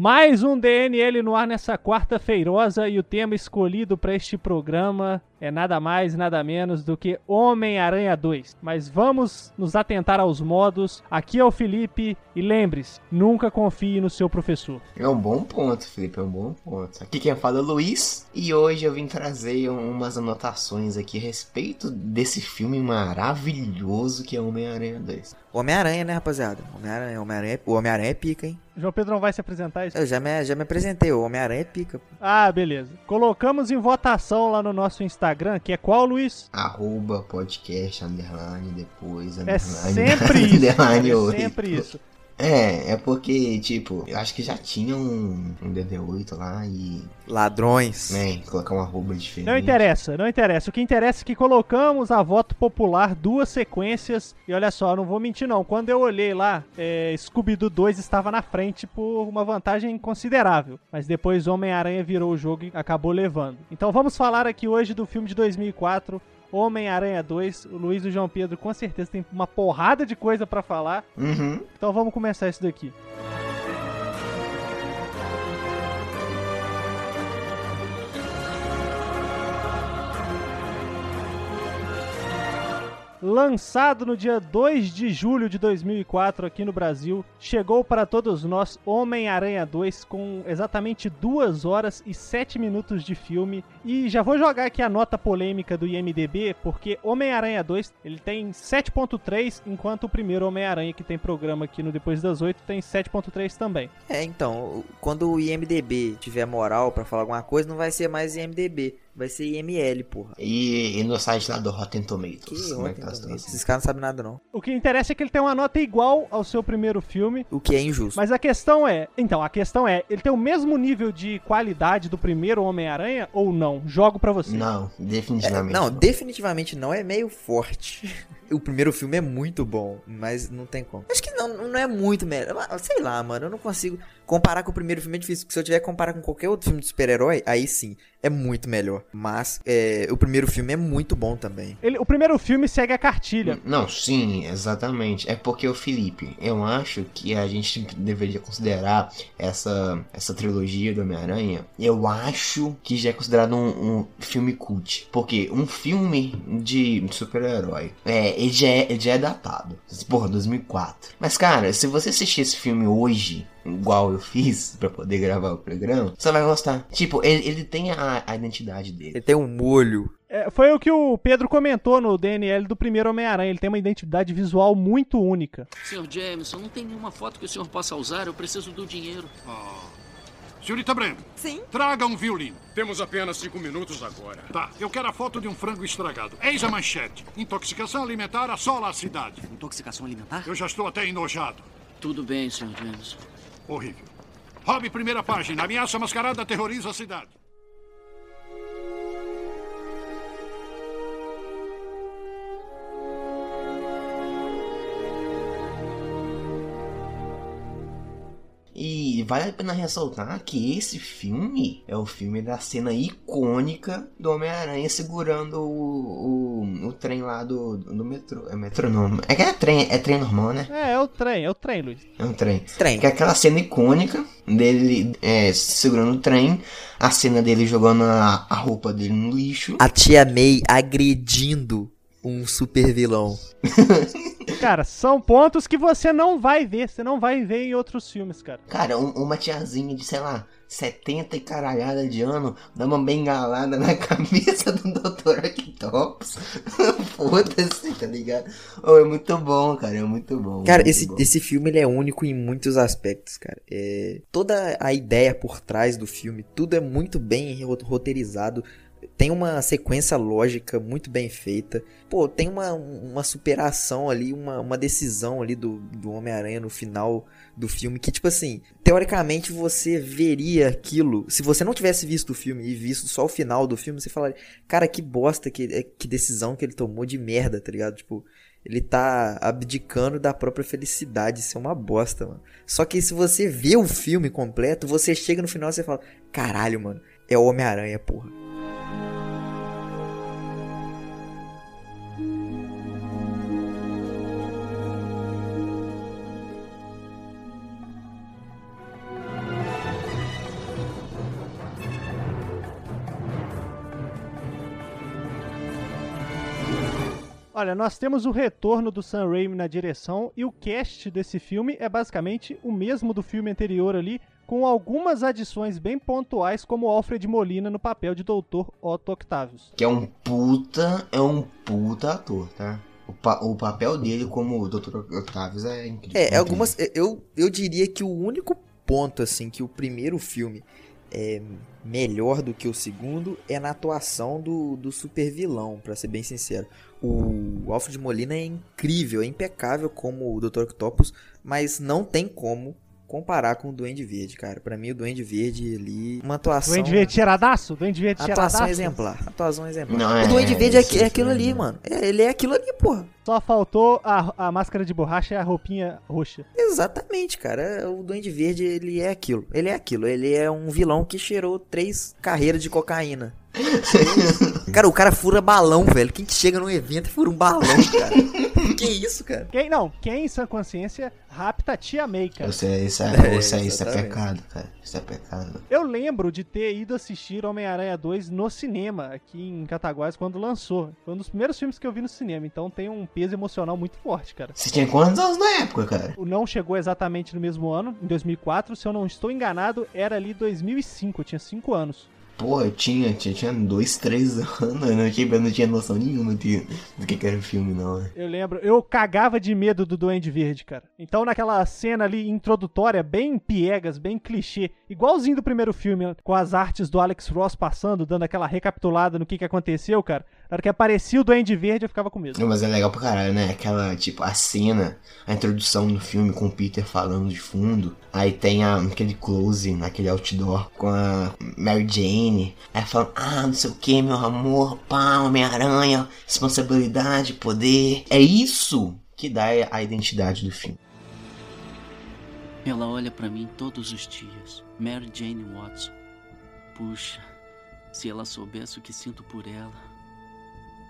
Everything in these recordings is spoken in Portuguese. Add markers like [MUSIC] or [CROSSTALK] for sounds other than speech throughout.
Mais um DNL no ar nessa quarta-feirosa e o tema escolhido para este programa é nada mais, nada menos do que Homem-Aranha 2. Mas vamos nos atentar aos modos. Aqui é o Felipe e lembre-se, nunca confie no seu professor. É um bom ponto, Felipe, é um bom ponto. Aqui quem fala é o Luiz e hoje eu vim trazer umas anotações aqui a respeito desse filme maravilhoso que é Homem-Aranha 2. Homem-Aranha, né, rapaziada? Homem-Aranha, Homem-Aranha, o Homem-Aranha é pica, hein? João Pedro não vai se apresentar isso? Eu já me, já me apresentei, o Homem-Aranha é pica. Ah, beleza. Colocamos em votação lá no nosso Instagram, que é qual, Luiz? Arroba podcast, underline, depois, underline, [LAUGHS] É sempre isso. Underline é sempre isso. É, é porque, tipo, eu acho que já tinha um, um DD8 lá e. Ladrões. Né, colocar uma arroba diferente. Não interessa, não interessa. O que interessa é que colocamos a voto popular duas sequências. E olha só, não vou mentir não. Quando eu olhei lá, é, Scooby-Doo 2 estava na frente por uma vantagem considerável. Mas depois Homem-Aranha virou o jogo e acabou levando. Então vamos falar aqui hoje do filme de 2004, Homem-Aranha 2. O Luiz e o João Pedro com certeza tem uma porrada de coisa para falar. Uhum. Então vamos começar isso daqui. Lançado no dia 2 de julho de 2004 aqui no Brasil, chegou para todos nós Homem-Aranha 2 com exatamente 2 horas e 7 minutos de filme. E já vou jogar aqui a nota polêmica do IMDB, porque Homem-Aranha 2 ele tem 7.3, enquanto o primeiro Homem-Aranha que tem programa aqui no Depois das 8 tem 7.3 também. É, então, quando o IMDB tiver moral para falar alguma coisa, não vai ser mais IMDB Vai ser IML, porra. E, e no site lá do Rotten Tomatoes. Que como é que tá Tomatoes? Esses caras não sabem nada, não. O que interessa é que ele tem uma nota igual ao seu primeiro filme. O que é injusto. Mas a questão é... Então, a questão é... Ele tem o mesmo nível de qualidade do primeiro Homem-Aranha ou não? Jogo pra você. Não, definitivamente. É, não, não, definitivamente não. É meio forte. [LAUGHS] o primeiro filme é muito bom, mas não tem como. Acho que não, não é muito melhor. Sei lá, mano, eu não consigo. Comparar com o primeiro filme é difícil, porque se eu tiver que comparar com qualquer outro filme de super-herói, aí sim, é muito melhor. Mas é, o primeiro filme é muito bom também. Ele, o primeiro filme segue a cartilha. Não, sim, exatamente. É porque o Felipe, eu acho que a gente deveria considerar essa, essa trilogia do Homem-Aranha, eu acho que já é considerado um, um filme cult. Porque um filme de super-herói, é, ele, já é, ele já é datado. Porra, 2004. Mas, cara, se você assistir esse filme hoje, igual eu fiz [LAUGHS] para poder gravar o programa, você vai gostar. Tipo, ele, ele tem a, a identidade dele. Ele tem um molho. É, foi o que o Pedro comentou no DNL do primeiro Homem-Aranha. Ele tem uma identidade visual muito única. Senhor Jameson, não tem nenhuma foto que o senhor possa usar. Eu preciso do dinheiro. Oh. Senhorita Brando. Sim? Traga um violino. Temos apenas cinco minutos agora. Tá, eu quero a foto de um frango estragado. Eis a manchete. Intoxicação alimentar assola a cidade. Intoxicação alimentar? Eu já estou até enojado. Tudo bem, senhor Jameson. Horrível. Rob, primeira página. Ameaça mascarada aterroriza a cidade. E vale a pena ressaltar que esse filme é o filme da cena icônica do Homem-Aranha segurando o, o, o, trem lá do, do metrô. É metrô não. É que é trem, é trem normal, né? É, é o trem, é o trem, Luiz. É um trem. Trem. Que é aquela cena icônica dele é, segurando o trem, a cena dele jogando a, a roupa dele no lixo. A tia May agredindo um super vilão. [LAUGHS] Cara, são pontos que você não vai ver, você não vai ver em outros filmes, cara. Cara, um, uma tiazinha de, sei lá, 70 e caralhada de ano dá uma bengalada na [LAUGHS] cabeça do Dr. Octopus. [LAUGHS] Foda-se, tá ligado? Oh, é muito bom, cara, é muito bom. Cara, muito esse, bom. esse filme ele é único em muitos aspectos, cara. É, toda a ideia por trás do filme, tudo é muito bem roteirizado tem uma sequência lógica muito bem feita. Pô, tem uma, uma superação ali, uma, uma decisão ali do, do Homem-Aranha no final do filme que, tipo assim, teoricamente você veria aquilo. Se você não tivesse visto o filme e visto só o final do filme, você falaria, cara, que bosta, que, é, que decisão que ele tomou de merda, tá ligado? Tipo, ele tá abdicando da própria felicidade. Isso é uma bosta, mano. Só que se você vê o filme completo, você chega no final e você fala: caralho, mano, é o Homem-Aranha, porra. Olha, nós temos o retorno do Sam Raimi na direção e o cast desse filme é basicamente o mesmo do filme anterior ali, com algumas adições bem pontuais, como o Alfred Molina no papel de Dr. Otto Octavius. Que é um puta, é um puta ator, tá? O, pa o papel dele como o Dr. Octavius é incrível. É, algumas. Eu, eu diria que o único ponto, assim, que o primeiro filme é melhor do que o segundo é na atuação do, do super vilão, pra ser bem sincero. O Alfred Molina é incrível, é impecável como o Dr. Octopus, mas não tem como comparar com o Duende Verde, cara. Pra mim, o Duende Verde ali. Uma atuação. Duende Verde tiradaço? Duende Verde tiradaço? Atuação exemplar. Atuação exemplar. Não, é, o Duende Verde é, aqui- é esse aquilo ali, mano. É, ele é aquilo ali, porra. Só faltou a, a máscara de borracha e a roupinha roxa. Exatamente, cara. O Duende Verde, ele é aquilo. Ele é aquilo. Ele é um vilão que cheirou três carreiras de cocaína. [LAUGHS] cara, o cara fura balão, velho. Quem que chega num evento e fura um balão, cara? [LAUGHS] que isso, cara? Quem não? Quem em sã consciência rapta a tia May, cara? Isso é, isso é, É, isso é, isso é pecado, cara. Isso é pecado. Eu lembro de ter ido assistir Homem-Aranha 2 no cinema, aqui em Cataguás, quando lançou. Foi um dos primeiros filmes que eu vi no cinema, então tem um peso emocional muito forte, cara. Você tinha quantos anos na época, cara? O não chegou exatamente no mesmo ano, em 2004. Se eu não estou enganado, era ali 2005, eu tinha 5 anos. Pô, eu tinha, tinha, tinha dois, três [LAUGHS] anos, eu não tinha, eu não tinha noção nenhuma de, do que, era o filme, não. né? Eu lembro, eu cagava de medo do Duende Verde, cara. Então naquela cena ali introdutória, bem piegas, bem clichê, igualzinho do primeiro filme, com as artes do Alex Ross passando, dando aquela recapitulada no que, que aconteceu, cara. Na hora que aparecia o Duende Verde, eu ficava com medo. Não, mas é legal pra caralho, né? Aquela, tipo, a cena, a introdução no filme com o Peter falando de fundo. Aí tem a, aquele close naquele outdoor com a Mary Jane. Aí falando, ah, não sei o que, meu amor, pá, Homem-Aranha, responsabilidade, poder. É isso que dá a identidade do filme. Ela olha pra mim todos os dias. Mary Jane Watson. Puxa, se ela soubesse o que sinto por ela.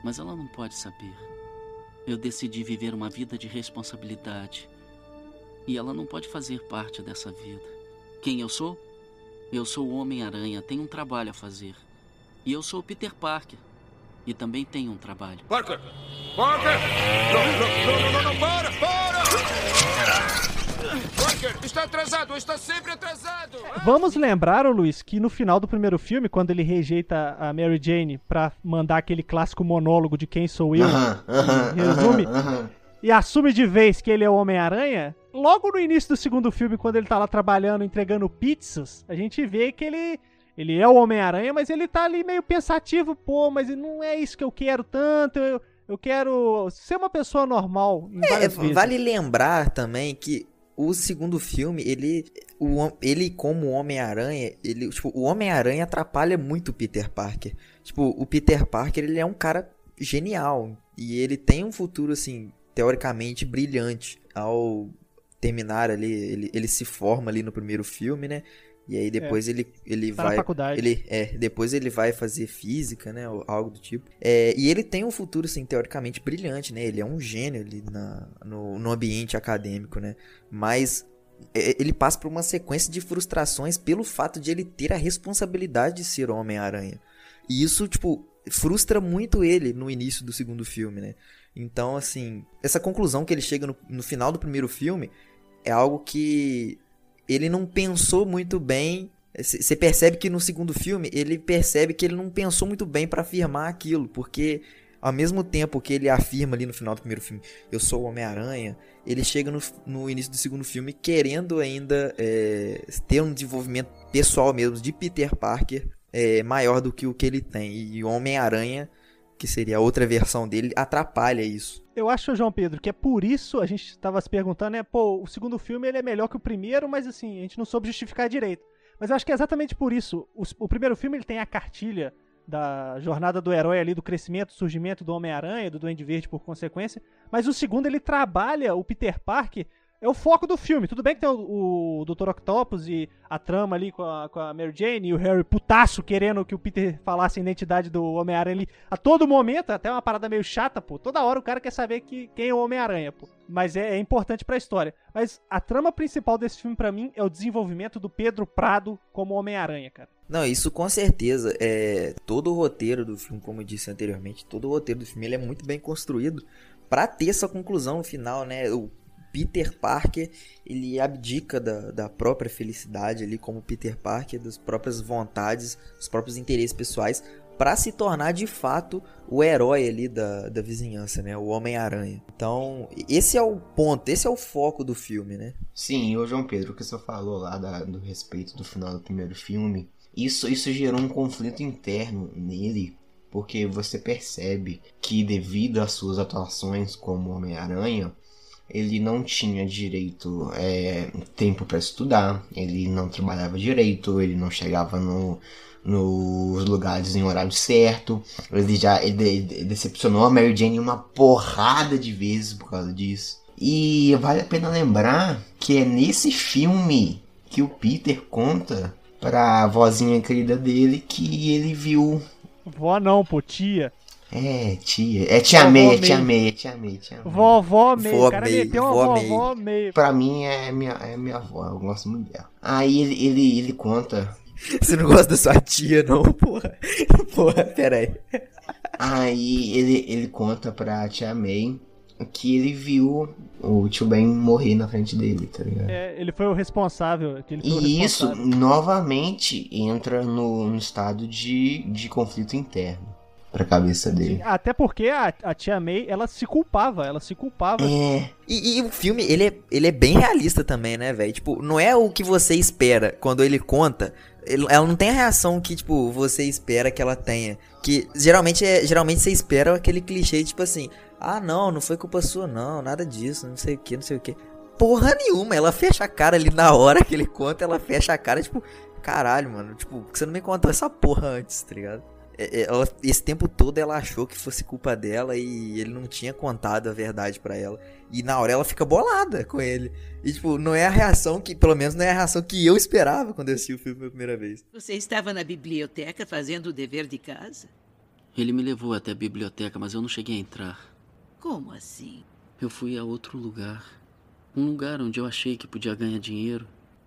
Mas ela não pode saber. Eu decidi viver uma vida de responsabilidade. E ela não pode fazer parte dessa vida. Quem eu sou? Eu sou o Homem-Aranha, tenho um trabalho a fazer. E eu sou o Peter Parker. E também tenho um trabalho. Parker! Parker! Não, não, não, não, não, para, para! Está atrasado, está sempre atrasado! Vamos lembrar, ô Luiz, que no final do primeiro filme, quando ele rejeita a Mary Jane pra mandar aquele clássico monólogo de quem sou eu, Aham, aham, resume, aham, aham. e assume de vez que ele é o Homem-Aranha, logo no início do segundo filme, quando ele tá lá trabalhando, entregando pizzas, a gente vê que ele, ele é o Homem-Aranha, mas ele tá ali meio pensativo, pô, mas não é isso que eu quero tanto, eu, eu quero ser uma pessoa normal em É, vale lembrar também que o segundo filme, ele, o, ele como Homem-Aranha, ele, tipo, o Homem-Aranha atrapalha muito o Peter Parker. Tipo, o Peter Parker, ele é um cara genial e ele tem um futuro assim, teoricamente brilhante ao terminar ali, ele, ele se forma ali no primeiro filme, né? E aí depois ele, ele Tá na vai faculdade. ele é, depois ele vai fazer física, né, ou algo do tipo. É, e ele tem um futuro assim teoricamente brilhante, né? Ele é um gênio ali na, no, no ambiente acadêmico, né? Mas é, ele passa por uma sequência de frustrações pelo fato de ele ter a responsabilidade de ser o Homem-Aranha. E isso, tipo, frustra muito ele no início do segundo filme, né? Então, assim, essa conclusão que ele chega no, no final do primeiro filme é algo que ele não pensou muito bem. Você percebe que no segundo filme ele percebe que ele não pensou muito bem pra afirmar aquilo, porque ao mesmo tempo que ele afirma ali no final do primeiro filme, eu sou o Homem-Aranha, ele chega no, no início do segundo filme querendo ainda é, ter um desenvolvimento pessoal mesmo de Peter Parker é, maior do que o que ele tem. E o Homem-Aranha, que seria a outra versão dele, atrapalha isso. Eu acho, João Pedro, que é por isso a gente tava se perguntando, né? Pô, o segundo filme ele é melhor que o primeiro, mas assim, a gente não soube justificar direito. Mas eu acho que é exatamente por isso. O, o primeiro filme ele tem a cartilha da jornada do herói ali, do crescimento, surgimento do Homem-Aranha, do Duende Verde por consequência. Mas o segundo ele trabalha o Peter Parker é o foco do filme. Tudo bem que tem o, o Dr. Octopus e a trama ali com a, com a Mary Jane e o Harry putaço querendo que o Peter falasse a identidade do Homem-Aranha ali a todo momento, até uma parada meio chata, pô. Toda hora o cara quer saber que, quem é o Homem-Aranha, pô. Mas é, é importante pra história. Mas a trama principal desse filme para mim é o desenvolvimento do Pedro Prado como Homem-Aranha, cara. Não, isso com certeza. É, todo o roteiro do filme, como eu disse anteriormente, todo o roteiro do filme ele é muito bem construído para ter essa conclusão no final, né? O Peter Parker ele abdica da, da própria felicidade ali como Peter Parker, das próprias vontades, dos próprios interesses pessoais, para se tornar de fato o herói ali da, da vizinhança, né? O Homem-Aranha. Então, esse é o ponto, esse é o foco do filme, né? Sim, e o João Pedro, o que você falou lá da, do respeito do final do primeiro filme, isso, isso gerou um conflito interno nele, porque você percebe que devido às suas atuações como Homem-Aranha, ele não tinha direito é, tempo para estudar, ele não trabalhava direito, ele não chegava no, nos lugares em horário certo, ele já ele, decepcionou a Mary Jane uma porrada de vezes por causa disso. E vale a pena lembrar que é nesse filme que o Peter conta pra vozinha querida dele que ele viu. Vó não, pô, tia. É, tia. É tia May, é May. tia May, é tia May, tia May. Vovó meio. Vó O cara May, meteu uma vó May. vovó meio. Pra mim é minha, é minha avó, eu gosto muito dela. Aí ele, ele, ele conta. Você não gosta da sua tia, não, porra? [LAUGHS] Porra, pera aí. Aí ele, ele conta pra tia May que ele viu o tio Ben morrer na frente dele, tá ligado? É, ele foi o responsável. foi o E isso responsável. novamente entra no, no estado de, de conflito interno pra cabeça dele. Até porque a, a tia May, ela se culpava, ela se culpava. É, E, e o filme, ele é, ele é bem realista também, né, velho? Tipo, não é o que você espera quando ele conta. ele- ela não tem a reação que, tipo, você espera que ela tenha. Que geralmente é. Geralmente você espera aquele clichê, tipo assim, ah não, não foi culpa sua, não, nada disso, não sei o que, não sei o que. Porra nenhuma, ela fecha a cara ali na hora que ele conta, ela fecha a cara, tipo, caralho, mano, tipo, você não me contou essa porra antes, tá ligado? É, é, ela- esse tempo todo ela achou que fosse culpa dela e ele não tinha contado a verdade pra ela. E na hora ela fica bolada com ele. E, tipo, não é a reação que, pelo menos não é a reação que eu esperava quando eu assisti o filme pela primeira vez. Você estava na biblioteca fazendo o dever de casa? Ele me levou até a biblioteca, mas eu não cheguei a entrar. Como assim? Eu fui a outro lugar. Um lugar onde eu achei que podia ganhar dinheiro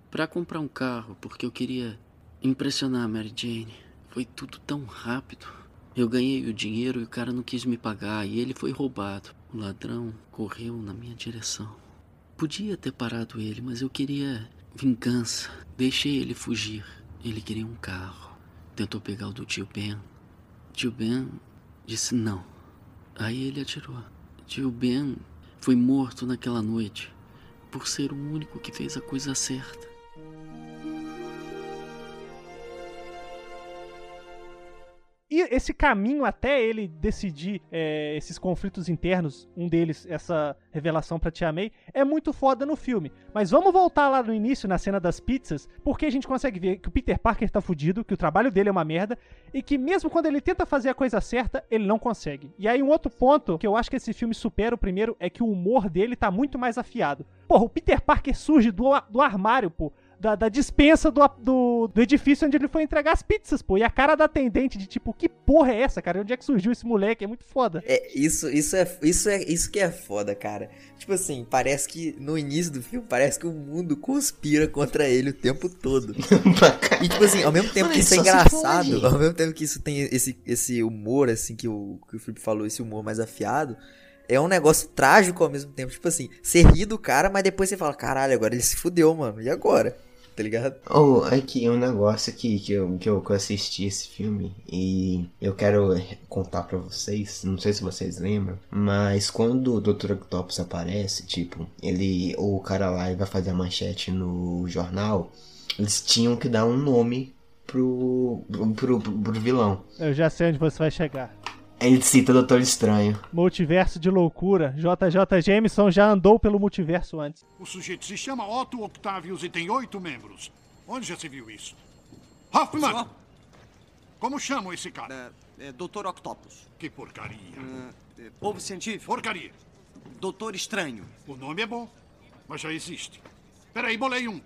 para comprar um carro, porque eu queria impressionar a Mary Jane. Foi tudo tão rápido. Eu ganhei o dinheiro e o cara não quis me pagar e ele foi roubado. O ladrão correu na minha direção. Podia ter parado ele, mas eu queria vingança. Deixei ele fugir. Ele queria um carro. Tentou pegar o do tio Ben. Tio Ben disse não. Aí ele atirou. Tio Ben foi morto naquela noite por ser o único que fez a coisa certa. E esse caminho até ele decidir é, esses conflitos internos, um deles, essa revelação pra Tia May, é muito foda no filme. Mas vamos voltar lá no início, na cena das pizzas, porque a gente consegue ver que o Peter Parker tá fudido, que o trabalho dele é uma merda, e que mesmo quando ele tenta fazer a coisa certa, ele não consegue. E aí um outro ponto que eu acho que esse filme supera o primeiro é que o humor dele tá muito mais afiado. Porra, o Peter Parker surge do, do armário, pô da, da dispensa do, do, do edifício onde ele foi entregar as pizzas, pô. E a cara da atendente de tipo, que porra é essa, cara? Onde é que surgiu esse moleque? É muito foda. É, isso, isso é, isso é, isso que é foda, cara. Tipo assim, parece que no início do filme parece que o mundo conspira contra ele o tempo todo. [LAUGHS] E tipo assim, ao mesmo tempo que isso é engraçado, ao mesmo tempo que isso tem esse, esse humor, assim, que o, que o Felipe falou, esse humor mais afiado, é um negócio trágico ao mesmo tempo. Tipo assim, você ri do cara, mas depois você fala, caralho, agora ele se fudeu, mano. E agora? Tá ligado? Oh, aqui um negócio aqui que eu, que eu que eu assisti esse filme e eu quero contar pra vocês, não sei se vocês lembram, mas quando o Dr. Octopus aparece, tipo, ele, o cara lá vai fazer a manchete no jornal, eles tinham que dar um nome pro, pro, pro, pro vilão. Eu já sei onde você vai chegar. Ele cita Doutor Estranho. Multiverso de loucura. JJ Jameson já andou pelo multiverso antes. O sujeito se chama Otto Octavius e tem oito membros. Onde já se viu isso? Hoffman! Só? Como chamam esse cara? É, é, Doutor Octopus. Que porcaria. É, é, povo científico. Porcaria. Doutor Estranho. O nome é bom. mas já existe. Peraí, bolei um.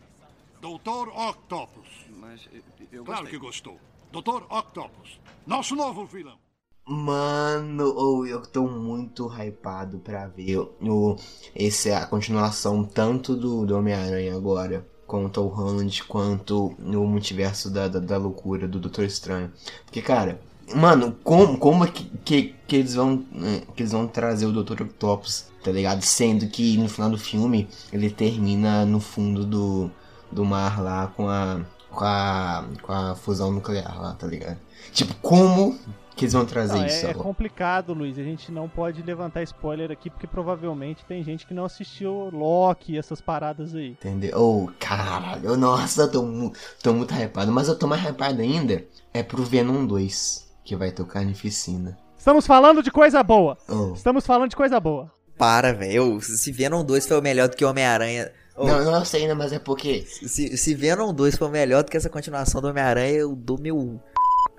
Doutor Octopus. Mas eu, eu Claro que gostou. Doutor Octopus. Nosso novo vilão. Mano, ou eu tô muito hypado pra ver o, esse, a continuação tanto do, do Homem-Aranha agora, com o Holland, quanto no multiverso da, da, da loucura do Doutor Estranho. Porque, cara, mano, como, como é que, que, que eles vão né, que eles vão trazer o Doutor Octopus, tá ligado? Sendo que no final do filme ele termina no fundo do, do mar lá com a, com a, com a fusão nuclear lá, tá ligado? Tipo, como que eles vão trazer Não, isso é, é complicado, Luiz. A gente não pode levantar spoiler aqui, porque provavelmente tem gente que não assistiu Loki e essas paradas aí. Entendeu? Oh, caralho, nossa, eu tô, tô muito hypado. Mas eu tô mais hypado ainda é pro Venom 2, que vai ter o Carnificina. Estamos falando de coisa boa. Oh. Estamos falando de coisa boa. Para, velho. Se Venom 2 foi o melhor do que Homem-Aranha. Ô, Não, não sei ainda, mas é porque. Se, se Venom 2 for melhor do que essa continuação do Homem-Aranha, eu dou meu.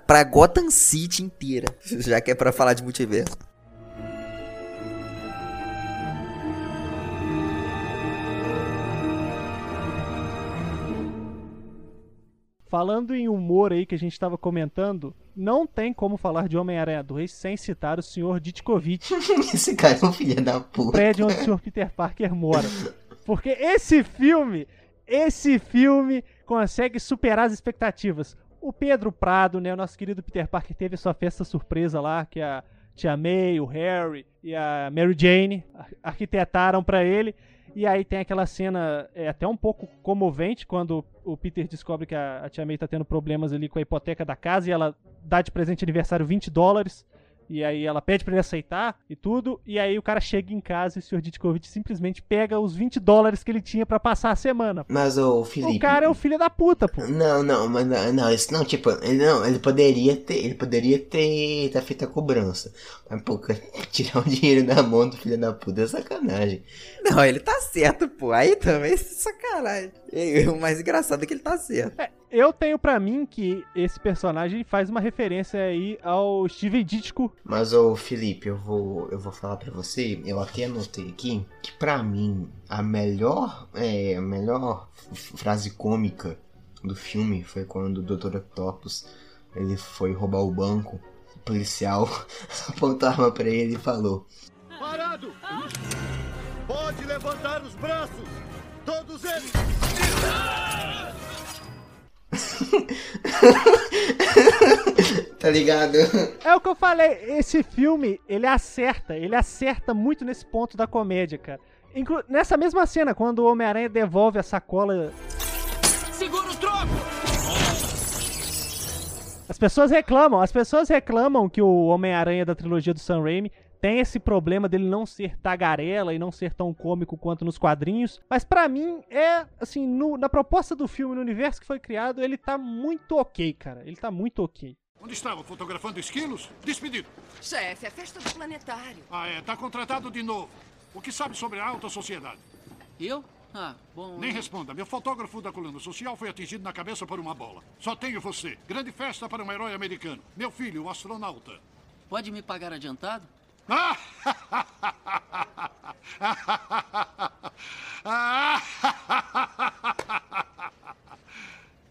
Pra Gotham City inteira. [LAUGHS] Já que é pra falar de multiverso. Falando em humor aí que a gente tava comentando, não tem como falar de Homem-Aranha 2 sem citar o Sr. Ditkovic, [LAUGHS] Esse cara é um filho da puta. prédio onde o Sr. Peter Parker mora. Porque esse filme, esse filme consegue superar as expectativas. O Pedro Prado, né, o nosso querido Peter Parker, teve sua festa surpresa lá, que a Tia May, o Harry e a Mary Jane ar- arquitetaram pra ele. E aí tem aquela cena é, até um pouco comovente quando o Peter descobre que a, a Tia May tá tendo problemas ali com a hipoteca da casa e ela dá de presente de aniversário 20 dólares. E aí ela pede pra ele aceitar e tudo. E aí o cara chega em casa e o Sr. Ditkovic simplesmente pega os 20 dólares que ele tinha pra passar a semana. Mas o Felipe. O cara é o filho da puta, pô. Não, não, mas não, não, isso não, tipo, ele não, ele poderia ter, ele poderia ter, ter feito a cobrança. Mas, pô, [LAUGHS] tirar o dinheiro da mão do filho da puta é sacanagem. Não, ele tá certo, pô. Aí também é sacanagem. E o mais engraçado é que ele tá certo. É, eu tenho pra mim que esse personagem faz uma referência aí ao Steven Ditko. Mas, ô Felipe, eu vou, eu vou falar pra você, eu até anotei aqui, que pra mim, a melhor, é, a melhor frase cômica do filme foi quando o Dr. Octopus, ele foi roubar o banco, o policial [LAUGHS] apontou a arma pra ele e falou, Parado! Pode levantar os braços! Todos eles! Tá ligado? É o que eu falei, esse filme, ele acerta, ele acerta muito nesse ponto da comédia, cara. Inclu nessa mesma cena, quando o Homem-Aranha devolve a sacola. Segura o troco! As pessoas reclamam, as pessoas reclamam que o Homem-Aranha da trilogia do Sam Raimi tem esse problema dele não ser tagarela e não ser tão cômico quanto nos quadrinhos. Mas pra mim, é, assim, no- na proposta do filme, no universo que foi criado, ele tá muito ok, cara. Ele tá muito ok. Onde estava? Fotografando esquilos? Despedido. Chefe, é festa do planetário. Ah, é. Tá contratado de novo. O que sabe sobre a alta sociedade? Eu? Ah, bom. Nem responda. Meu fotógrafo da coluna social foi atingido na cabeça por uma bola. Só tenho você. Grande festa para um herói americano. Meu filho, o astronauta. Pode me pagar adiantado? [LAUGHS]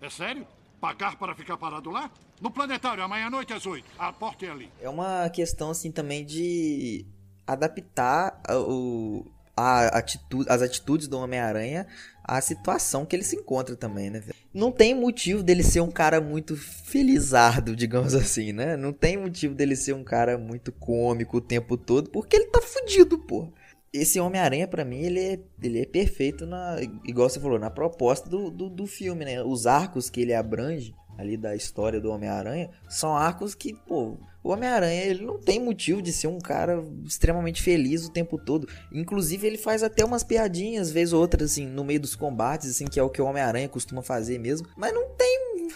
É sério? Pagar para ficar parado lá? No planetário, amanhã à noite às oito. A porta é ali. É uma questão, assim, também de adaptar o, a atitude, as atitudes do Homem-Aranha à situação que ele se encontra também, né? Não tem motivo dele ser um cara muito felizardo, digamos [LAUGHS] assim, né? Não tem motivo dele ser um cara muito cômico o tempo todo, porque ele tá fudido, pô. Esse Homem-Aranha, pra mim, ele é, ele é perfeito na. Igual você falou, na proposta do, do, do filme, né? Os arcos que ele abrange ali da história do Homem-Aranha são arcos que, pô, o Homem-Aranha, ele não tem motivo de ser um cara extremamente feliz o tempo todo. Inclusive, ele faz até umas piadinhas, vez ou outra, assim, no meio dos combates, assim, que é o que o Homem-Aranha costuma fazer mesmo. Mas não tem.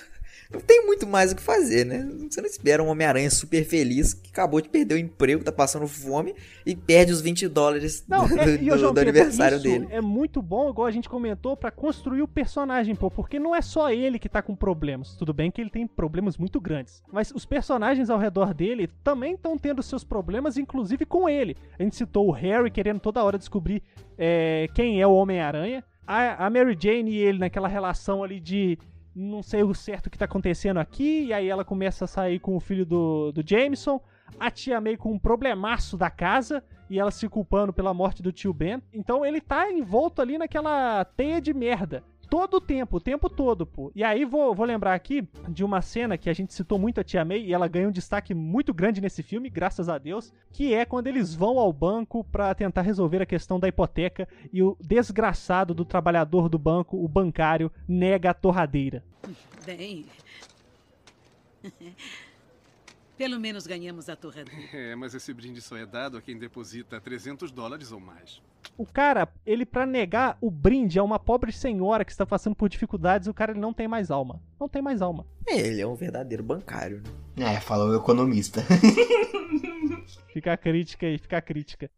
Não tem muito mais o que fazer, né? Você não espera um Homem-Aranha super feliz que acabou de perder o emprego, tá passando fome e perde os 20 dólares Não, do, é, do- do Pedro, aniversário dele. É muito bom, igual a gente comentou, pra construir o personagem, pô, porque não é só ele que tá com problemas. Tudo bem que ele tem problemas muito grandes, mas os personagens ao redor dele também estão tendo seus problemas, inclusive com ele. A gente citou o Harry querendo toda hora descobrir é, quem é o Homem-Aranha, a, a Mary Jane e ele naquela relação ali de não sei o certo que tá acontecendo aqui, e aí ela começa a sair com o filho do, do Jameson, a tia May com um problemaço da casa, e ela se culpando pela morte do tio Ben. Então ele tá envolto ali naquela teia de merda. Todo o tempo, o tempo todo, pô. E aí vou, vou lembrar aqui de uma cena que a gente citou muito a Tia May e ela ganhou um destaque muito grande nesse filme, graças a Deus, que é quando eles vão ao banco pra tentar resolver a questão da hipoteca e o desgraçado do trabalhador do banco, o bancário, nega a torradeira. Bem. [LAUGHS] Pelo menos ganhamos a torradeira. É, mas esse brinde só é dado a quem deposita 300 dólares ou mais. O cara, ele pra negar o brinde a uma pobre senhora que está passando por dificuldades, o cara ele não tem mais alma. Não tem mais alma. É, ele é um verdadeiro bancário, né? É, falou o economista. Fica a crítica aí, fica a crítica.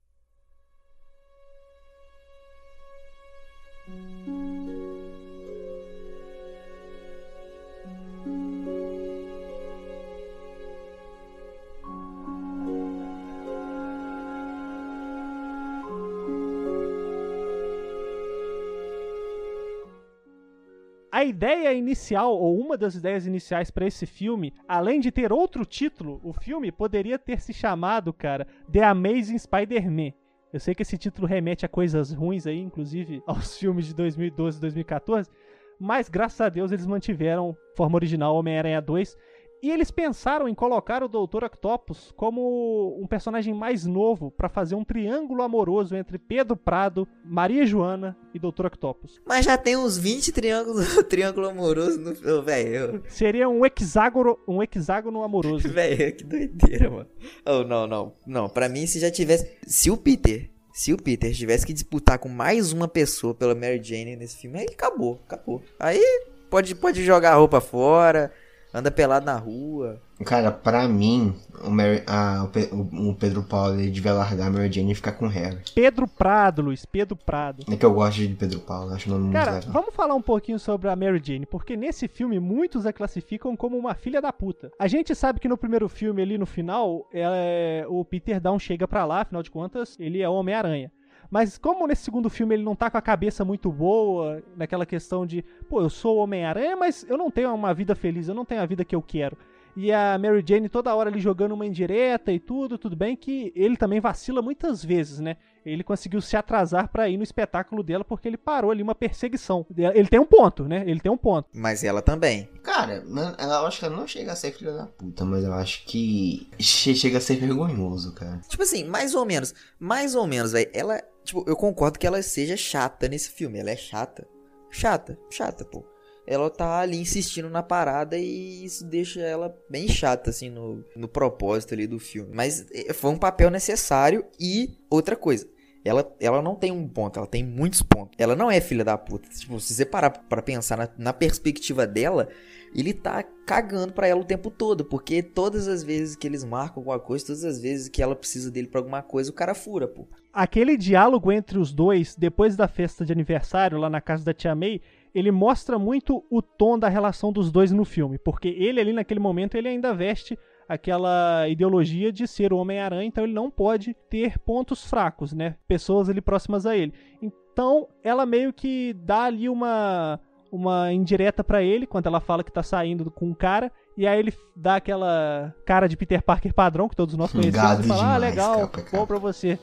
A ideia inicial, ou uma das ideias iniciais para esse filme, além de ter outro título, o filme poderia ter se chamado, cara, The Amazing Spider-Man. Eu sei que esse título remete a coisas ruins aí, inclusive [LAUGHS] aos filmes de 2012 e 2014, mas graças a Deus eles mantiveram forma original Homem-Aranha 2. E eles pensaram em colocar o Dr. Octopus como um personagem mais novo para fazer um triângulo amoroso entre Pedro Prado, Maria Joana e Dr. Octopus. Mas já tem uns 20 triângulos, [LAUGHS] triângulo amoroso no filme, velho. Seria um hexágono, um hexágono amoroso. [LAUGHS] Velho, que doideira, mano. Oh, não, não. Não, pra mim, se já tivesse. Se o Peter. Se o Peter tivesse que disputar com mais uma pessoa pela Mary Jane nesse filme, aí acabou, acabou. Aí pode, pode jogar a roupa fora, anda pelado na rua. Cara, pra mim, o, Mary- a- o o- Pedro Paulo ele devia largar a Mary Jane e ficar com o Harry. Pedro Prado, Luiz, Pedro Prado. É que eu gosto de Pedro Paulo, acho o nome muito Cara, legal. vamos falar um pouquinho sobre a Mary Jane, porque nesse filme muitos a classificam como uma filha da puta. A gente sabe que no primeiro filme ali no final, é, o Peter Down chega pra lá, afinal de contas, ele é o Homem-Aranha. Mas como nesse segundo filme ele não tá com a cabeça muito boa, naquela questão de, pô, eu sou o Homem-Aranha, mas eu não tenho uma vida feliz, eu não tenho a vida que eu quero. E a Mary Jane toda hora ali jogando uma indireta e tudo, tudo bem que ele também vacila muitas vezes, né? Ele conseguiu se atrasar pra ir no espetáculo dela porque ele parou ali uma perseguição. Ele tem um ponto, né? Ele tem um ponto. Mas ela também. Cara, eu acho que ela não chega a ser filha da puta, mas eu acho que che- chega a ser vergonhoso, cara. Tipo assim, mais ou menos. Mais ou menos, velho. Ela. Tipo, eu concordo que ela seja chata nesse filme. Ela é chata. Chata, chata, pô. Ela tá ali insistindo na parada e isso deixa ela bem chata, assim, no, no propósito ali do filme. Mas eh, foi um papel necessário e outra coisa. Ela, ela não tem um ponto, ela tem muitos pontos. Ela não é filha da puta. Tipo, se você parar pra pensar na, na perspectiva dela, ele tá cagando pra ela o tempo todo. Porque todas as vezes que eles marcam alguma coisa, todas as vezes que ela precisa dele pra alguma coisa, o cara fura, pô. Aquele diálogo entre os dois, depois da festa de aniversário, lá na casa da Tia May, ele mostra muito o tom da relação dos dois no filme. Porque ele ali naquele momento, ele ainda veste aquela ideologia de ser o Homem-Aranha, então ele não pode ter pontos fracos, né? Pessoas ali próximas a ele. Então, ela meio que dá ali uma uma indireta pra ele quando ela fala que tá saindo com um cara e aí ele dá aquela cara de Peter Parker padrão que todos nós conhecemos Gado e fala: "Ah, demais, legal, capa, capa." bom pra você".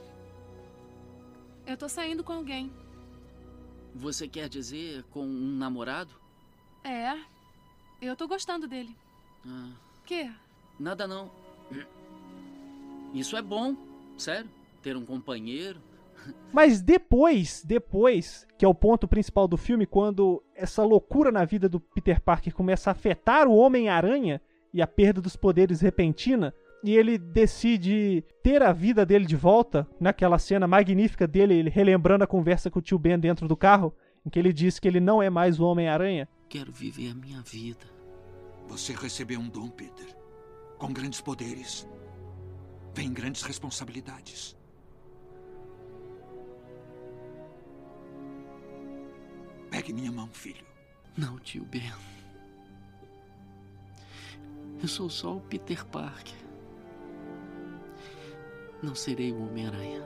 Eu tô saindo com alguém. Você quer dizer com um namorado? É. Eu tô gostando dele. Ah, Quê? nada não. Isso é bom, sério. Ter um companheiro. Mas depois, depois, que é o ponto principal do filme, quando essa loucura na vida do Peter Parker começa a afetar o Homem-Aranha e a perda dos poderes repentina, e ele decide ter a vida dele de volta, naquela cena magnífica dele, ele relembrando a conversa com o tio Ben dentro do carro, em que ele diz que ele não é mais o Homem-Aranha. Quero viver a minha vida. Você recebeu um dom, Peter. Com grandes poderes, vem grandes responsabilidades. Pegue minha mão, filho. Não, tio Ben. Eu sou só o Peter Parker. Não serei o Homem-Aranha.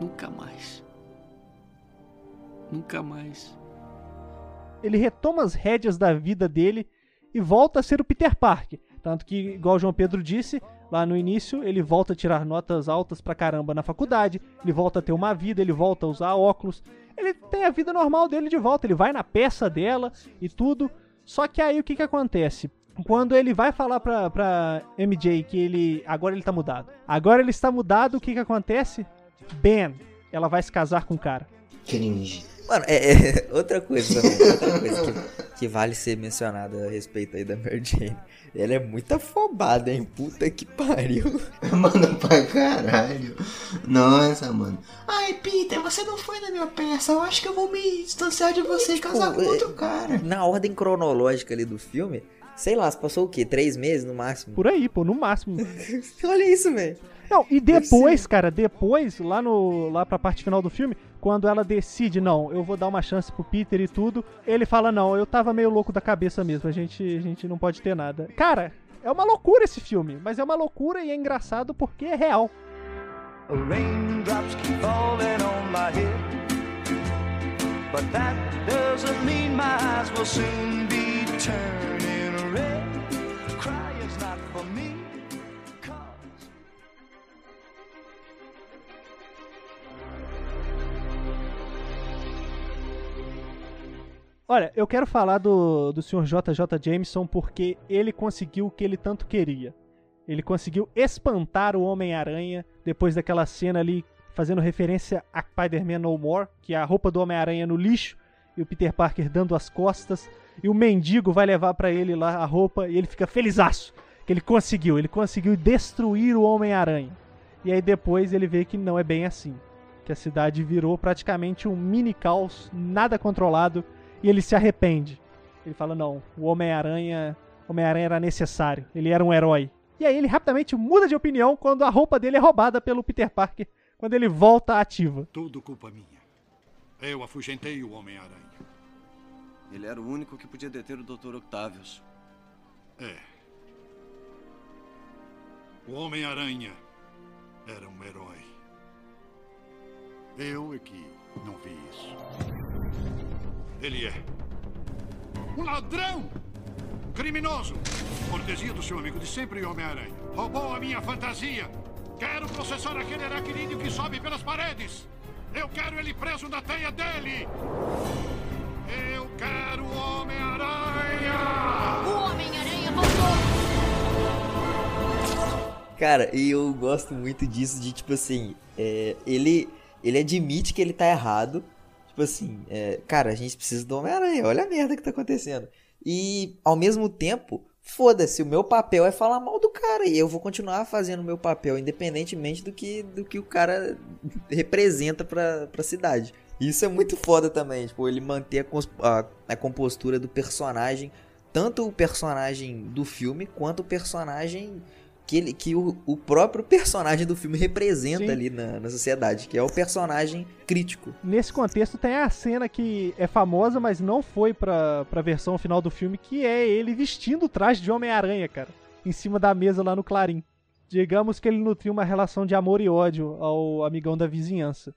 Nunca mais. Nunca mais. Ele retoma as rédeas da vida dele e volta a ser o Peter Parker. Tanto que, igual o João Pedro disse, lá no início, ele volta a tirar notas altas pra caramba na faculdade, ele volta a ter uma vida, ele volta a usar óculos, ele tem a vida normal dele de volta, ele vai na peça dela e tudo. Só que aí o que que acontece? Quando ele vai falar pra, pra MJ que ele. Agora ele tá mudado. Agora ele está mudado, o que que acontece? Ben, ela vai se casar com o cara. Cringe. Mano, é, é [LAUGHS] outra coisa também, outra coisa que, que vale ser mencionada a respeito aí da Mary Jane. Ela é muito afobada, hein? Puta que pariu. [LAUGHS] Mano, pra caralho. Nossa, mano. Ai, Peter, você não foi na minha peça. Eu acho que eu vou me distanciar de você e casar com outro cara. Na ordem cronológica ali do filme, sei lá, se passou o quê? Três meses no máximo? Por aí, pô, no máximo. [LAUGHS] Olha isso, velho. Não, e depois, cara, depois, lá no lá pra parte final do filme, quando ela decide, não, eu vou dar uma chance pro Peter e tudo, ele fala, não, eu tava meio louco da cabeça mesmo, a gente, a gente não pode ter nada. Cara, é uma loucura esse filme, mas é uma loucura e é engraçado porque é real. Raindrops keep falling on my head. But that doesn't mean my eyes will soon be turning Olha, eu quero falar do, do Sr. JJ Jameson porque ele conseguiu o que ele tanto queria. Ele conseguiu espantar o Homem-Aranha depois daquela cena ali fazendo referência a Spider-Man No More, que é a roupa do Homem-Aranha no lixo e o Peter Parker dando as costas e o mendigo vai levar para ele lá a roupa e ele fica felizaço que ele conseguiu, ele conseguiu destruir o Homem-Aranha. E aí depois ele vê que não é bem assim, que a cidade virou praticamente um mini caos, nada controlado e ele se arrepende. Ele fala: "Não, o Homem-Aranha, Homem-Aranha era necessário, ele era um herói". E aí ele rapidamente muda de opinião quando a roupa dele é roubada pelo Peter Parker, quando ele volta ativa. Tudo culpa minha. Eu afugentei o Homem-Aranha. Ele era o único que podia deter o Dr. Octavius. É. O Homem-Aranha era um herói. Eu é que não vi isso. Ele é um ladrão! Criminoso! Cortesia do seu amigo de sempre, Homem-Aranha. Roubou a minha fantasia! Quero processar aquele aracnídeo que sobe pelas paredes! Eu quero ele preso na teia dele! Quero o Homem-Aranha! O Homem-Aranha voltou! Cara, e eu gosto muito disso, de tipo assim, é, ele, ele admite que ele tá errado. Tipo assim, é, cara, a gente precisa do Homem-Aranha, olha a merda que tá acontecendo. E ao mesmo tempo, foda-se, o meu papel é falar mal do cara e eu vou continuar fazendo o meu papel, independentemente do que, do que o cara [LAUGHS] representa pra, pra cidade. Isso é muito foda também, tipo, ele manter a, a, a compostura do personagem, tanto o personagem do filme quanto o personagem que, ele, que o, o próprio personagem do filme representa Sim. ali na, na sociedade, que é o personagem crítico. Nesse contexto tem a cena que é famosa, mas não foi pra, pra versão final do filme, que é ele vestindo o traje de Homem-Aranha, cara, em cima da mesa lá no Clarim. Digamos que ele nutriu uma relação de amor e ódio ao amigão da vizinhança.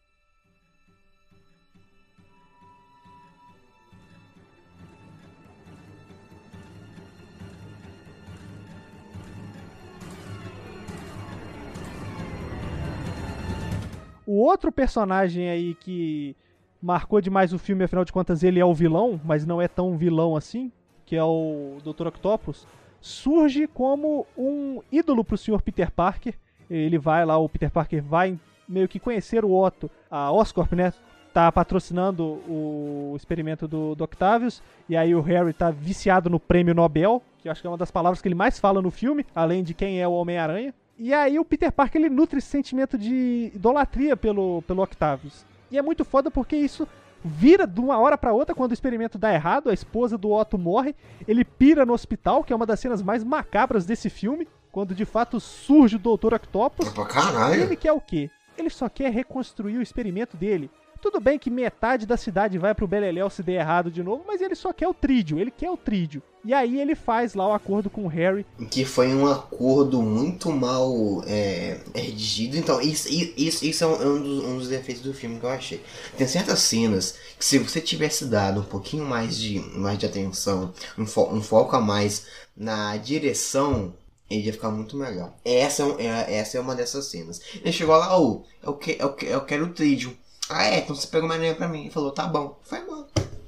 O outro personagem aí que marcou demais o filme, afinal de contas ele é o vilão, mas não é tão vilão assim, que é o Dr. Octopus, surge como um ídolo pro Sr. Peter Parker. Ele vai lá, o Peter Parker vai meio que conhecer o Otto. A Oscorp, né, tá patrocinando o experimento do, do Octavius, e aí o Harry tá viciado no prêmio Nobel, que eu acho que é uma das palavras que ele mais fala no filme, além de quem é o Homem-Aranha. E aí o Peter Parker ele nutre esse sentimento de idolatria pelo, pelo Octavius. E é muito foda porque isso vira de uma hora pra outra quando o experimento dá errado, a esposa do Otto morre, ele pira no hospital, que é uma das cenas mais macabras desse filme, quando de fato surge o Dr. Octopus. Pra caralho. Ele quer o quê? Ele só quer reconstruir o experimento dele. Tudo bem que metade da cidade vai pro Beleléu se der errado de novo, mas ele só quer o trídio, ele quer o trídio. E aí ele faz lá o acordo com o Harry. Que foi um acordo muito mal é, redigido. Então, isso, isso, isso é um dos, um dos defeitos do filme que eu achei. Tem certas cenas que se você tivesse dado um pouquinho mais de, mais de atenção, um, fo um foco a mais na direção, ele ia ficar muito melhor. Essa é, é, essa é uma dessas cenas. Ele chegou lá, oh, eu, que, eu, eu quero o trídio. Ah, é? Então você pegou uma aranha pra mim. E falou, tá bom. Foi embora.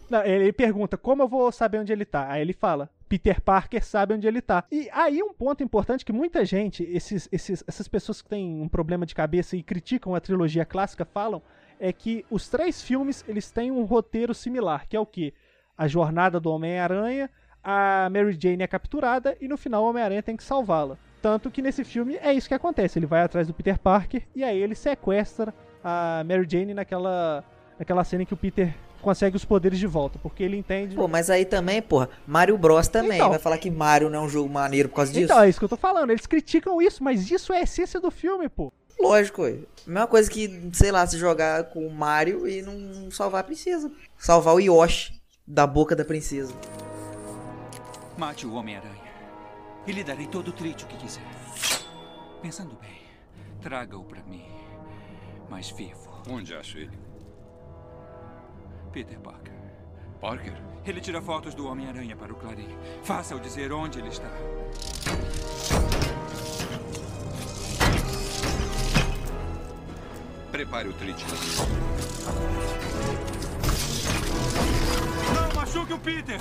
Não, ele pergunta, como eu vou saber onde ele tá? Aí ele fala, Peter Parker sabe onde ele tá. E aí um ponto importante que muita gente, esses, esses, essas pessoas que têm um problema de cabeça e criticam a trilogia clássica falam, é que os três filmes, eles têm um roteiro similar, que é o quê? A jornada do Homem-Aranha, a Mary Jane é capturada e no final o Homem-Aranha tem que salvá-la. Tanto que nesse filme é isso que acontece, ele vai atrás do Peter Parker e aí ele sequestra a Mary Jane naquela, naquela cena em que o Peter consegue os poderes de volta, porque ele entende. Pô, mas aí também, porra, Mario Bros também. Então, vai falar que Mario não é um jogo maneiro por causa disso? Então, é isso que eu tô falando. Eles criticam isso, mas isso é a essência do filme, pô. Lógico, ué. Mesma coisa que, sei lá, se jogar com o Mario e não salvar a princesa. Salvar o Yoshi da boca da princesa. Mate o Homem-Aranha. E lhe darei todo o que quiser. Pensando bem, traga-o pra mim mais vivo. Onde acho ele? Peter Parker. Parker? Ele tira fotos do Homem-Aranha para o Clarim. Faça-o dizer onde ele está. Prepare o trítico. Não machuque o Peter!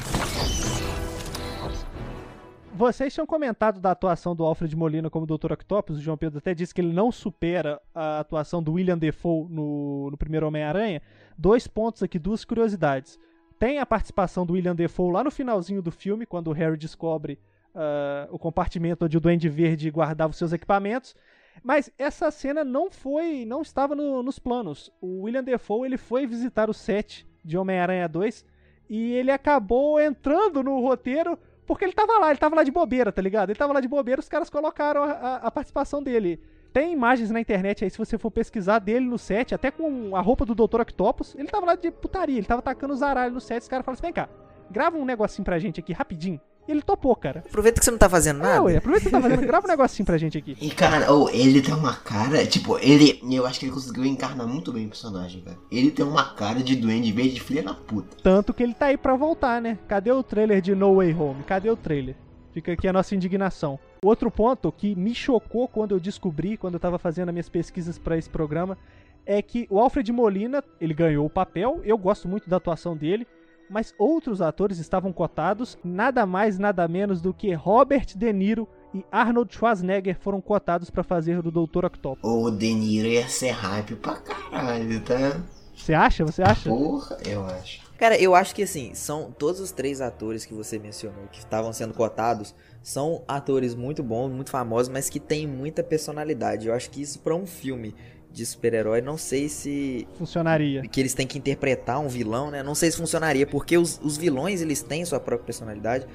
Vocês tinham comentado da atuação do Alfred Molina como Dr. Octopus. O João Pedro até disse que ele não supera a atuação do William Defoe no, no primeiro Homem-Aranha. Dois pontos aqui, duas curiosidades. Tem a participação do William Defoe lá no finalzinho do filme, quando o Harry descobre uh, o compartimento onde o Duende Verde guardava os seus equipamentos. Mas essa cena não foi, não estava no, nos planos. O William Defoe ele foi visitar o set de Homem-Aranha 2 e ele acabou entrando no roteiro porque ele tava lá, ele tava lá de bobeira, tá ligado? Ele tava lá de bobeira, os caras colocaram a, a, a participação dele. Tem imagens na internet aí, se você for pesquisar dele no set, até com a roupa do Dr. Octopus. Ele tava lá de putaria, ele tava tacando os aralhos no set. Os caras falaram assim: vem cá, grava um negocinho pra gente aqui rapidinho. E ele topou, cara. Aproveita que você não tá fazendo nada. É, ué, aproveita que você tá fazendo. grava um negocinho pra gente aqui. E, cara, oh, ele tem uma cara, tipo, ele. Eu acho que ele conseguiu encarnar muito bem o personagem, cara. Ele tem uma cara de duende verde filha da puta. Tanto que ele tá aí pra voltar, né? Cadê o trailer de No Way Home? Cadê o trailer? Fica aqui a nossa indignação. Outro ponto que me chocou quando eu descobri, quando eu tava fazendo as minhas pesquisas para esse programa, é que o Alfred Molina, ele ganhou o papel, eu gosto muito da atuação dele, mas outros atores estavam cotados, nada mais, nada menos do que Robert De Niro e Arnold Schwarzenegger foram cotados para fazer o Dr. Octopus. O De Niro ia ser hype pra caralho, tá? Você acha? Você acha? Porra, eu acho. Cara, eu acho que assim, são todos os três atores que você mencionou que estavam sendo cotados, são atores muito bons, muito famosos, mas que têm muita personalidade. Eu acho que isso para um filme de super-herói, não sei se funcionaria. Que eles têm que interpretar um vilão, né? Não sei se funcionaria, porque os, os vilões eles têm sua própria personalidade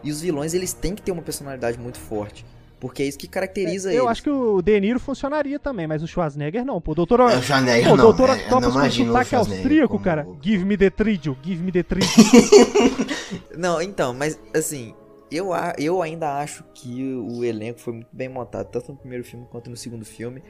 e os vilões eles têm que ter uma personalidade muito forte. Porque é isso que caracteriza é, Eu eles. acho que o De Niro funcionaria também, mas o Schwarzenegger não. Pô, o doutor... É, o Schwarzenegger pô, não. doutor é, Octopus com sotaque austríaco, como... cara. Give me the tridio, give me the tridio. [LAUGHS] não, então, mas assim, eu, eu ainda acho que o elenco foi muito bem montado, tanto no primeiro filme quanto no segundo filme.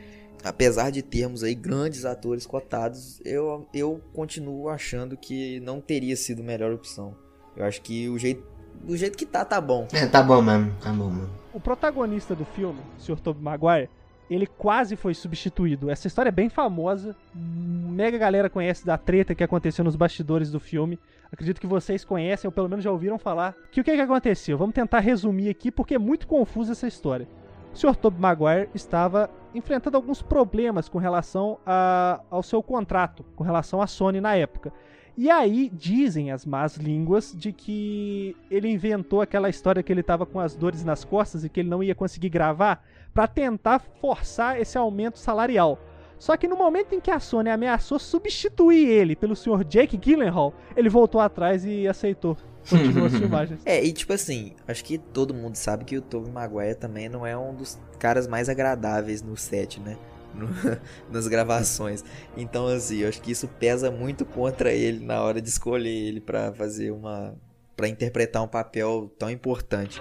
Apesar de termos aí grandes atores cotados, eu, eu continuo achando que não teria sido a melhor opção. Eu acho que o jeito do jeito que tá, tá bom. É, tá bom mesmo, tá bom mesmo. O protagonista do filme, o Sr. Tobey Maguire, ele quase foi substituído. Essa história é bem famosa, mega galera conhece da treta que aconteceu nos bastidores do filme. Acredito que vocês conhecem, ou pelo menos já ouviram falar. Que o que, que aconteceu? Vamos tentar resumir aqui, porque é muito confusa essa história. O Sr. Tobey Maguire estava enfrentando alguns problemas com relação a, ao seu contrato, com relação à Sony na época. E aí dizem as más línguas de que ele inventou aquela história que ele estava com as dores nas costas e que ele não ia conseguir gravar para tentar forçar esse aumento salarial. Só que no momento em que a Sony ameaçou substituir ele pelo Sr. Jake Gyllenhaal, ele voltou atrás e aceitou. As filmagens. É, e tipo assim, acho que todo mundo sabe que o Tobey Maguire também não é um dos caras mais agradáveis no set, né? No, [LAUGHS] nas gravações. Então, assim, eu acho que isso pesa muito contra ele na hora de escolher ele pra fazer uma. pra interpretar um papel tão importante.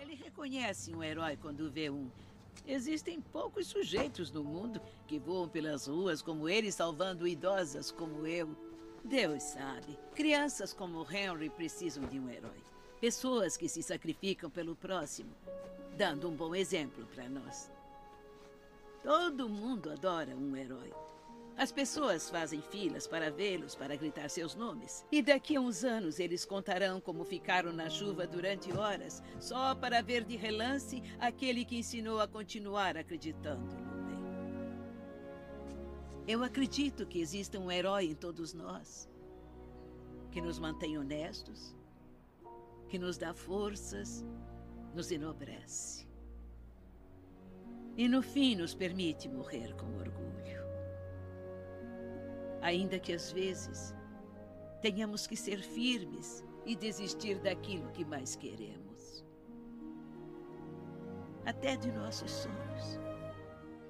Ele reconhece um herói quando vê um. Existem poucos sujeitos no mundo que voam pelas ruas como ele, salvando idosas como eu. Deus sabe. Crianças como Henry precisam de um herói. Pessoas que se sacrificam pelo próximo, dando um bom exemplo para nós. Todo mundo adora um herói. As pessoas fazem filas para vê-los, para gritar seus nomes. E daqui a uns anos eles contarão como ficaram na chuva durante horas, só para ver de relance aquele que ensinou a continuar acreditando no bem. Eu acredito que exista um herói em todos nós, que nos mantém honestos, que nos dá forças, nos enobrece. E no fim nos permite morrer com orgulho ainda que às vezes tenhamos que ser firmes e desistir daquilo que mais queremos. Até de nossos sonhos.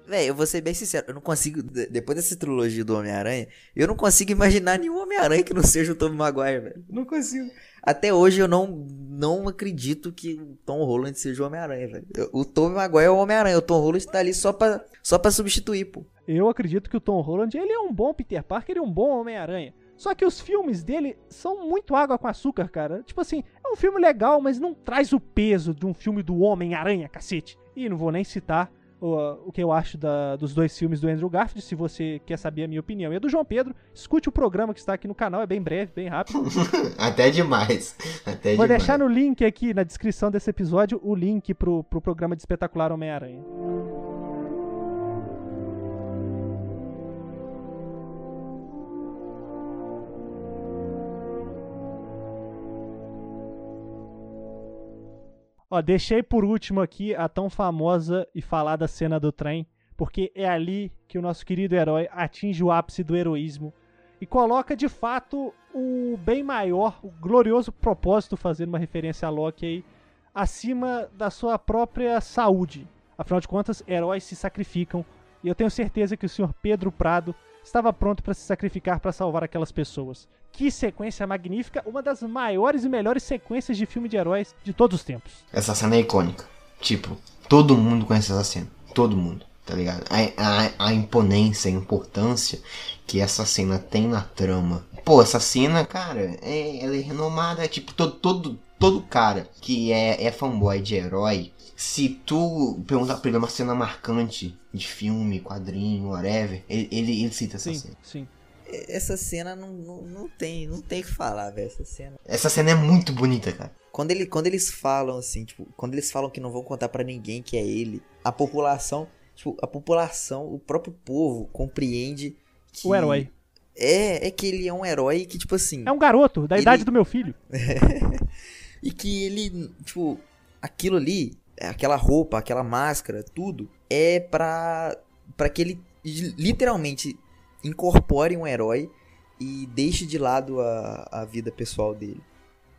Véi, eu vou ser bem sincero, eu não consigo, de- depois dessa trilogia do Homem-Aranha, eu não consigo imaginar nenhum Homem-Aranha que não seja o Tobey Maguire, velho. Não consigo. Até hoje eu não, não acredito que o Tom Holland seja o Homem-Aranha, velho. O Tobey Maguire é o Homem-Aranha, o Tom Holland tá ali só pra, só pra substituir, pô. Eu acredito que o Tom Holland ele é um bom Peter Parker e um bom Homem-Aranha. Só que os filmes dele são muito água com açúcar, cara. Tipo assim, é um filme legal, mas não traz o peso de um filme do Homem-Aranha, cacete. E não vou nem citar o, o que eu acho da- dos dois filmes do Andrew Garfield. Se você quer saber a minha opinião e a do João Pedro, escute o programa que está aqui no canal, é bem breve, bem rápido. [LAUGHS] Até demais. Até Vou demais. deixar no link aqui, na descrição desse episódio, o link pro, pro programa de espetacular Homem-Aranha. Ó, deixei por último aqui a tão famosa e falada cena do trem, porque é ali que o nosso querido herói atinge o ápice do heroísmo e coloca de fato o bem maior, o glorioso propósito, fazendo uma referência a Loki aí, acima da sua própria saúde. Afinal de contas, heróis se sacrificam e eu tenho certeza que o senhor Pedro Prado estava pronto para se sacrificar para salvar aquelas pessoas. Que sequência magnífica, uma das maiores e melhores sequências de filme de heróis de todos os tempos. Essa cena é icônica. Tipo, todo mundo conhece essa cena. Todo mundo, tá ligado? A, a, a imponência, a importância que essa cena tem na trama. Pô, essa cena, cara, é, ela é renomada. Tipo, todo, todo, todo cara que é, é fanboy de herói, se tu perguntar pra ele uma cena marcante de filme, quadrinho, whatever, ele, ele, ele cita essa Sim, cena. sim. Essa cena não, não, não tem, não tem o que falar, velho, essa cena. Essa cena é muito bonita, cara. Quando, ele, quando eles falam assim, tipo, quando eles falam que não vão contar pra ninguém que é ele, a população, tipo, a população, o próprio povo compreende que O herói. É, é que ele é um herói que tipo assim, É um garoto, da Ele- idade do meu filho. [LAUGHS] e que ele, tipo, aquilo ali, aquela roupa, aquela máscara, tudo é pra para que ele literalmente incorpore um herói e deixe de lado a, a vida pessoal dele.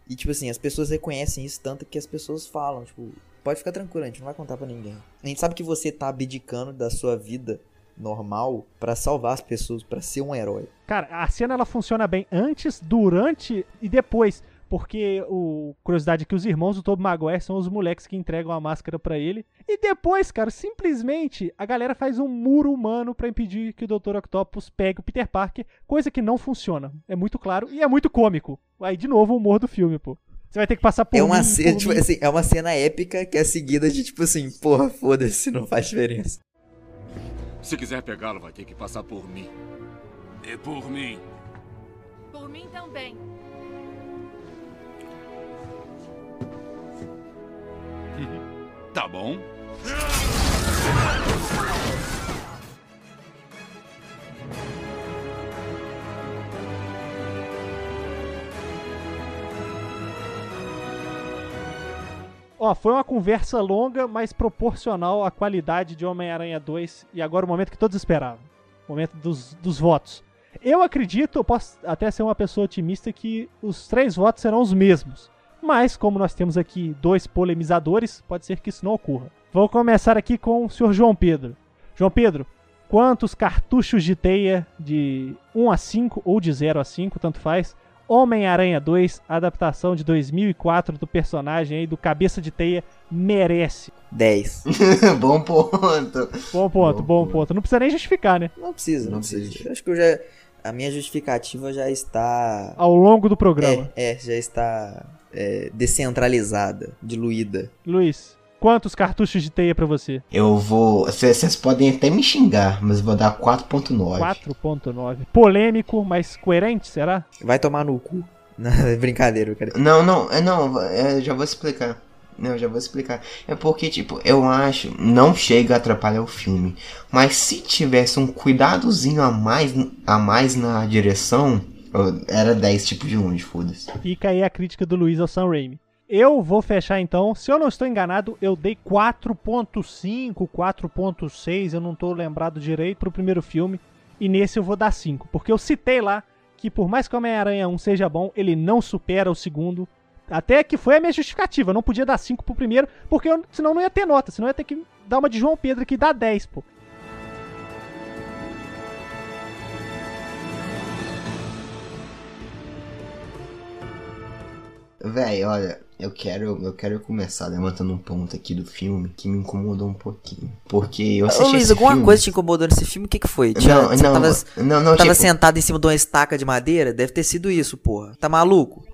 E tipo assim, as pessoas reconhecem isso tanto que as pessoas falam, tipo, pode ficar tranquilo, a gente não vai contar pra ninguém. A gente sabe que você tá abdicando da sua vida normal pra salvar as pessoas, pra ser um herói. Cara, a cena ela funciona bem antes, durante e depois. Porque o curiosidade é que os irmãos do Tobey Maguire são os moleques que entregam a máscara pra ele. E depois, cara, simplesmente a galera faz um muro humano pra impedir que o Dr. Octopus pegue o Peter Parker, coisa que não funciona. É muito claro e é muito cômico. Aí de novo o humor do filme, pô. Você vai ter que passar por É uma, mim, cena, por tipo mim. assim, é uma cena épica que é seguida de tipo assim, porra, foda-se, não faz diferença. Se quiser pegá-lo, vai ter que passar por mim. E por mim. Por mim também. Tá bom. Ó, foi uma conversa longa, mas proporcional à qualidade de Homem-Aranha 2. E agora o momento que todos esperavam. O momento dos, dos votos. Eu acredito, eu posso até ser uma pessoa otimista, que os três votos serão os mesmos. Mas, como nós temos aqui dois polemizadores, pode ser que isso não ocorra. Vou começar aqui com o senhor João Pedro. João Pedro, quantos cartuchos de teia de 1 a 5 ou de 0 a 5, tanto faz, Homem-Aranha 2, adaptação de 2004 do personagem aí do Cabeça de Teia, merece. 10. [LAUGHS] bom ponto. Bom ponto, bom, bom ponto. Não precisa nem justificar, né? Não precisa, não, precisa. Eu acho que eu já. A minha justificativa já está. Ao longo do programa. É, é já está é, descentralizada, diluída. Luiz, quantos cartuchos de teia pra você? Eu vou. Vocês podem até me xingar, mas eu vou dar 4.9. 4.9. Polêmico, mas coerente, será? Vai tomar no cu. [LAUGHS] Não, é brincadeira, cara. Não, não, é não, é, já vou explicar. Não, já vou explicar. É porque, tipo, eu acho, não chega a atrapalhar o filme. Mas se tivesse um cuidadozinho a mais, a mais na direção, eu- era 10 tipo de longe, foda-se. Fica aí a crítica do Luiz ao Sam Raimi. Eu vou fechar então. Se eu não estou enganado, eu dei 4.5, 4.6, eu não estou lembrado direito pro primeiro filme. E nesse eu vou dar 5. Porque eu citei lá que por mais que Homem-Aranha 1 seja bom, ele não supera o segundo. Até que foi a minha justificativa. Eu não podia dar 5 pro primeiro, porque eu- senão não ia ter nota. Senão eu ia ter que dar uma de João Pedro que dá 10, pô. Véi, olha, eu quero, eu quero começar levantando um ponto aqui do filme que me incomodou um pouquinho. Porque eu assisti Ô Luiz, alguma filme... coisa te incomodou nesse filme? O que que foi? Não, você não, tava, não, não, tava tipo- sentado em cima de uma estaca de madeira? Deve ter sido isso, porra. Tá maluco?